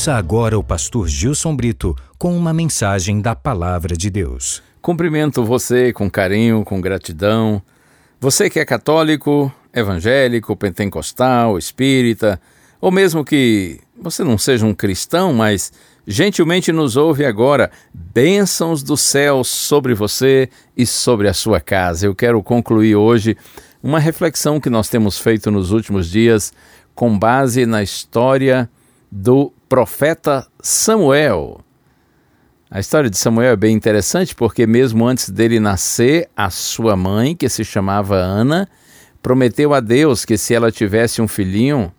Ouça agora o pastor Gilson Brito com uma mensagem da Palavra de Deus. Cumprimento você com carinho, com gratidão. Você que é católico, evangélico, pentecostal, espírita, ou mesmo que você não seja um cristão, mas gentilmente nos ouve agora, bênçãos do céu sobre você e sobre a sua casa. Eu quero concluir hoje uma reflexão que nós temos feito nos últimos dias com base na história do profeta Samuel. A história de Samuel é bem interessante porque, mesmo antes dele nascer, a sua mãe, que se chamava Ana, prometeu a Deus que se ela tivesse um filhinho,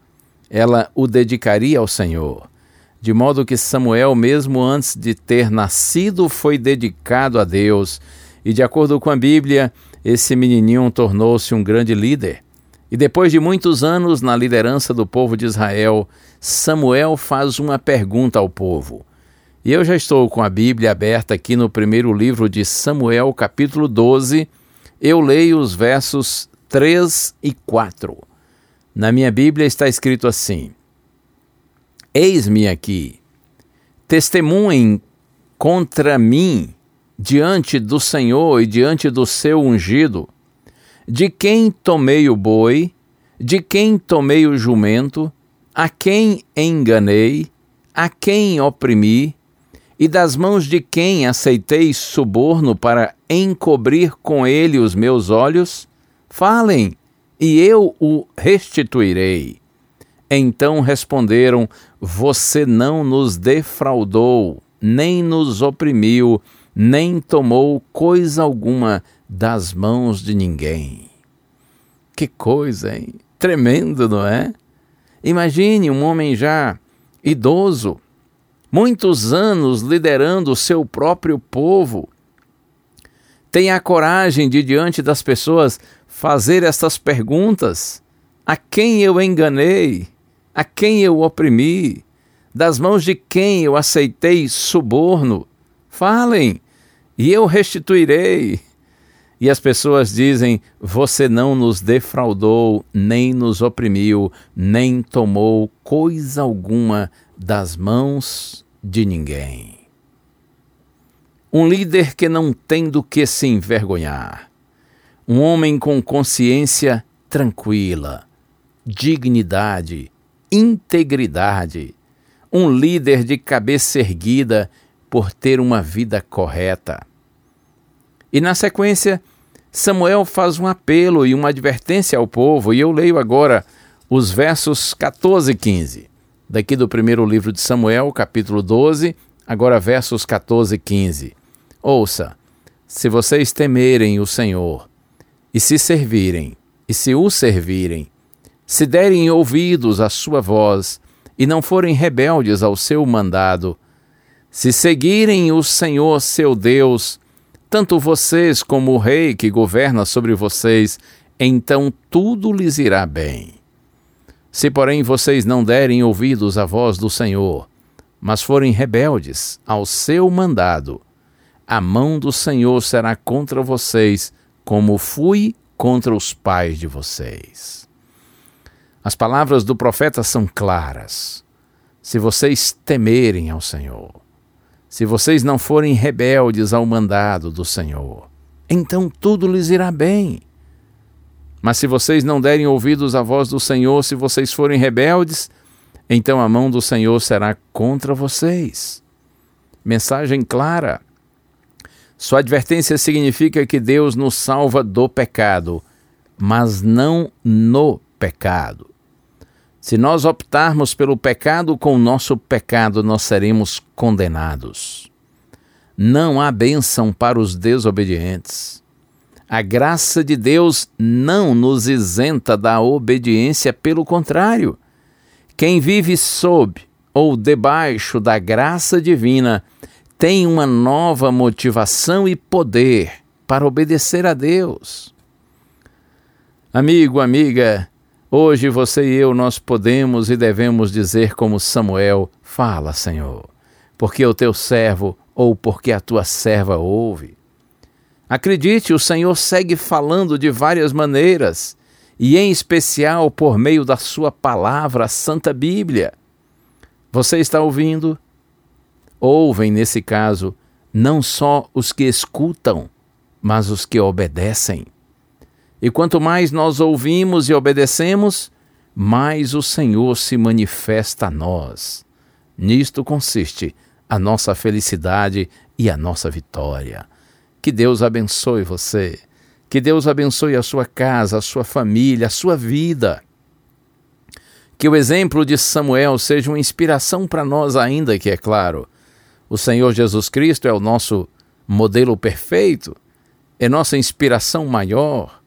ela o dedicaria ao Senhor. De modo que Samuel, mesmo antes de ter nascido, foi dedicado a Deus. E, de acordo com a Bíblia, esse menininho tornou-se um grande líder. E depois de muitos anos na liderança do povo de Israel, Samuel faz uma pergunta ao povo. E eu já estou com a Bíblia aberta aqui no primeiro livro de Samuel, capítulo 12. Eu leio os versos 3 e 4. Na minha Bíblia está escrito assim: Eis-me aqui, testemunhem contra mim diante do Senhor e diante do seu ungido, de quem tomei o boi, de quem tomei o jumento, a quem enganei, a quem oprimi, e das mãos de quem aceitei suborno para encobrir com ele os meus olhos? Falem, e eu o restituirei. Então responderam: Você não nos defraudou, nem nos oprimiu, nem tomou coisa alguma das mãos de ninguém. Que coisa, hein? Tremendo, não é? Imagine um homem já idoso, muitos anos liderando o seu próprio povo. Tenha a coragem de, diante das pessoas, fazer estas perguntas: A quem eu enganei? A quem eu oprimi? Das mãos de quem eu aceitei suborno? Falem, e eu restituirei. E as pessoas dizem: Você não nos defraudou, nem nos oprimiu, nem tomou coisa alguma das mãos de ninguém. Um líder que não tem do que se envergonhar. Um homem com consciência tranquila, dignidade, integridade. Um líder de cabeça erguida por ter uma vida correta. E na sequência, Samuel faz um apelo e uma advertência ao povo, e eu leio agora os versos 14 e 15, daqui do primeiro livro de Samuel, capítulo 12, agora versos 14 e 15. Ouça: se vocês temerem o Senhor, e se servirem, e se o servirem, se derem ouvidos à sua voz, e não forem rebeldes ao seu mandado, se seguirem o Senhor seu Deus, tanto vocês como o rei que governa sobre vocês, então tudo lhes irá bem. Se, porém, vocês não derem ouvidos à voz do Senhor, mas forem rebeldes ao seu mandado, a mão do Senhor será contra vocês, como fui contra os pais de vocês. As palavras do profeta são claras. Se vocês temerem ao Senhor, se vocês não forem rebeldes ao mandado do Senhor, então tudo lhes irá bem. Mas se vocês não derem ouvidos à voz do Senhor, se vocês forem rebeldes, então a mão do Senhor será contra vocês. Mensagem clara. Sua advertência significa que Deus nos salva do pecado, mas não no pecado. Se nós optarmos pelo pecado com o nosso pecado, nós seremos condenados. Não há bênção para os desobedientes. A graça de Deus não nos isenta da obediência, pelo contrário. Quem vive sob ou debaixo da graça divina tem uma nova motivação e poder para obedecer a Deus. Amigo, amiga, hoje você e eu nós podemos e devemos dizer como Samuel: Fala, Senhor, porque o teu servo ou porque a tua serva ouve. Acredite, o Senhor segue falando de várias maneiras, e em especial por meio da sua palavra, a Santa Bíblia. Você está ouvindo? Ouvem, nesse caso, não só os que escutam, mas os que obedecem. E quanto mais nós ouvimos e obedecemos, mais o Senhor se manifesta a nós. Nisto consiste a nossa felicidade e a nossa vitória. Que Deus abençoe você. Que Deus abençoe a sua casa, a sua família, a sua vida. Que o exemplo de Samuel seja uma inspiração para nós, ainda que, é claro, o Senhor Jesus Cristo é o nosso modelo perfeito, é nossa inspiração maior.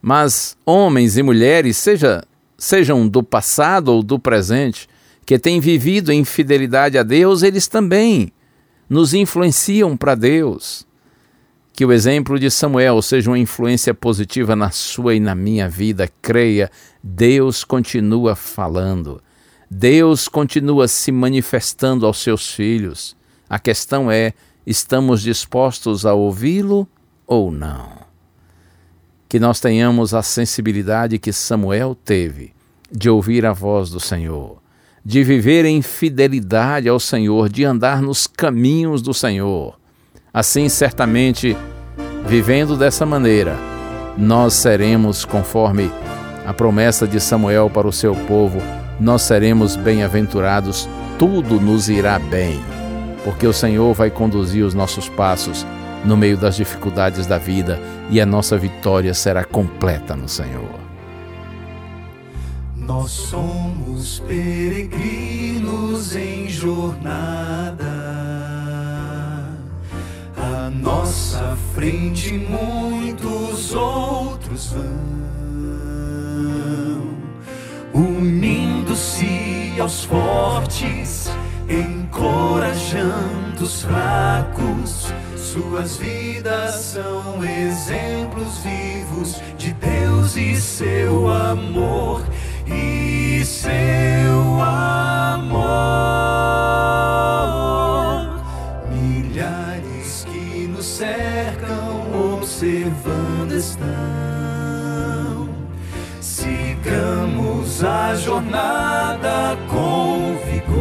Mas homens e mulheres, seja, sejam do passado ou do presente, que têm vivido em fidelidade a Deus, eles também nos influenciam para Deus. Que o exemplo de Samuel seja uma influência positiva na sua e na minha vida. Creia, Deus continua falando. Deus continua se manifestando aos seus filhos. A questão é: estamos dispostos a ouvi-lo ou não? Que nós tenhamos a sensibilidade que Samuel teve de ouvir a voz do Senhor, de viver em fidelidade ao Senhor, de andar nos caminhos do Senhor. Assim, certamente, vivendo dessa maneira, nós seremos, conforme a promessa de Samuel para o seu povo, nós seremos bem-aventurados, tudo nos irá bem, porque o Senhor vai conduzir os nossos passos no meio das dificuldades da vida e a nossa vitória será completa no Senhor. Nós somos peregrinos em jornada nossa frente muitos outros vão, unindo-se aos fortes, encorajando os fracos. Suas vidas são exemplos vivos de Deus e seu amor e seu amor. Milhares que nos cercam, observando estão. Sigamos a jornada com vigor,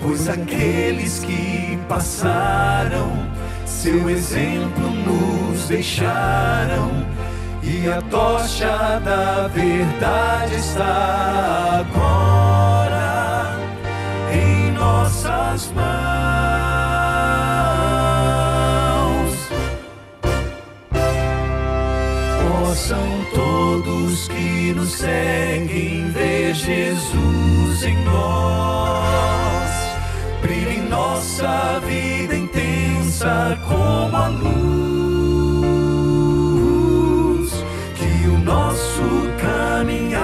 pois aqueles que passaram, seu exemplo nos deixaram. E a tocha da verdade está agora em nossas mãos. Possam todos que nos seguem ver Jesus em nós, brilhe em nossa vida intensa como a luz que o nosso caminhar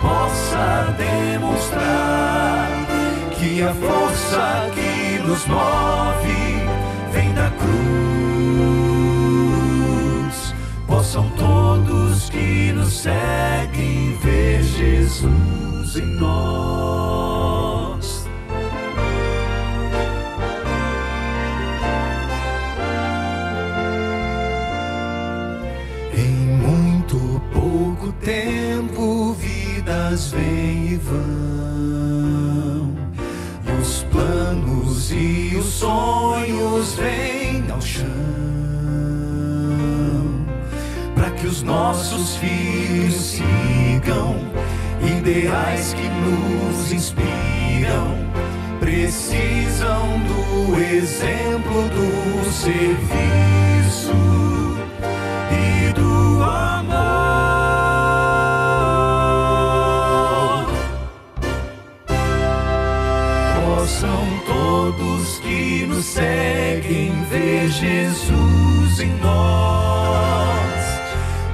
possa demonstrar que a força que nos move vem da cruz. Possam todos que nos seguem ver Jesus em nós. Vidas vêm e vão. E os planos e os sonhos vêm ao chão. Para que os nossos filhos sigam ideais que nos inspiram. Precisam do exemplo do serviço e do amor. Jesus em nós,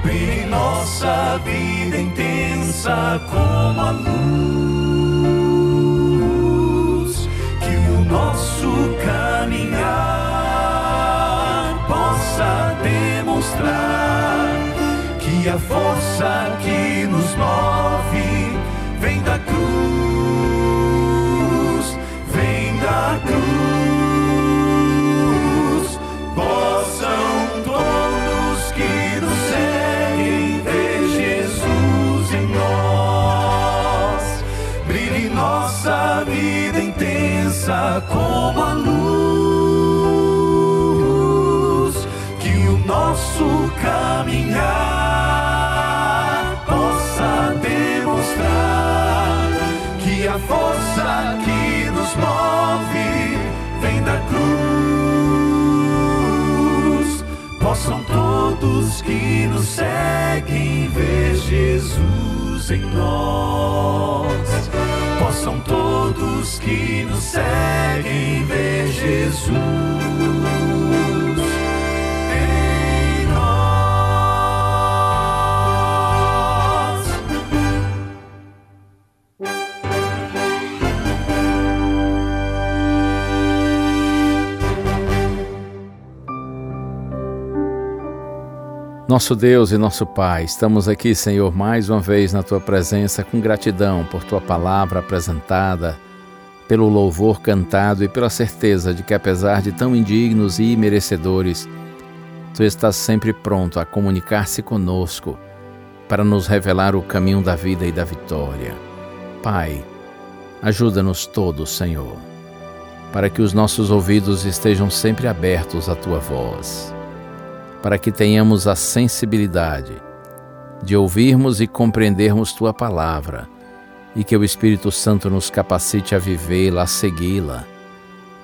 brilha em nossa vida intensa como a luz, que o nosso caminhar possa demonstrar que a força que nos move caminhar possa demonstrar que a força que nos move vem da cruz. Possam todos que nos seguem ver Jesus em nós. Possam todos que nos seguem ver Jesus Nosso Deus e nosso Pai, estamos aqui, Senhor, mais uma vez na tua presença com gratidão por tua palavra apresentada, pelo louvor cantado e pela certeza de que, apesar de tão indignos e imerecedores, tu estás sempre pronto a comunicar-se conosco para nos revelar o caminho da vida e da vitória. Pai, ajuda-nos todos, Senhor, para que os nossos ouvidos estejam sempre abertos à tua voz para que tenhamos a sensibilidade de ouvirmos e compreendermos tua palavra e que o Espírito Santo nos capacite a vivê-la, a segui-la,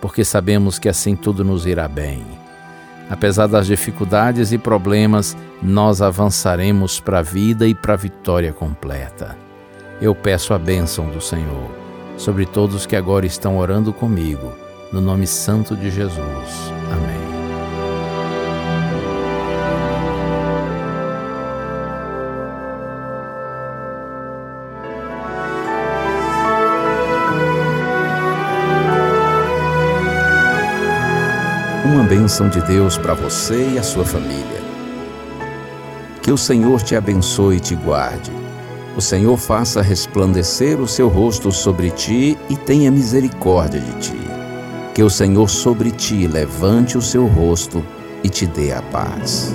porque sabemos que assim tudo nos irá bem. Apesar das dificuldades e problemas, nós avançaremos para a vida e para a vitória completa. Eu peço a bênção do Senhor sobre todos que agora estão orando comigo, no nome santo de Jesus. Amém. Bênção de Deus para você e a sua família. Que o Senhor te abençoe e te guarde. O Senhor faça resplandecer o seu rosto sobre ti e tenha misericórdia de ti. Que o Senhor sobre ti levante o seu rosto e te dê a paz.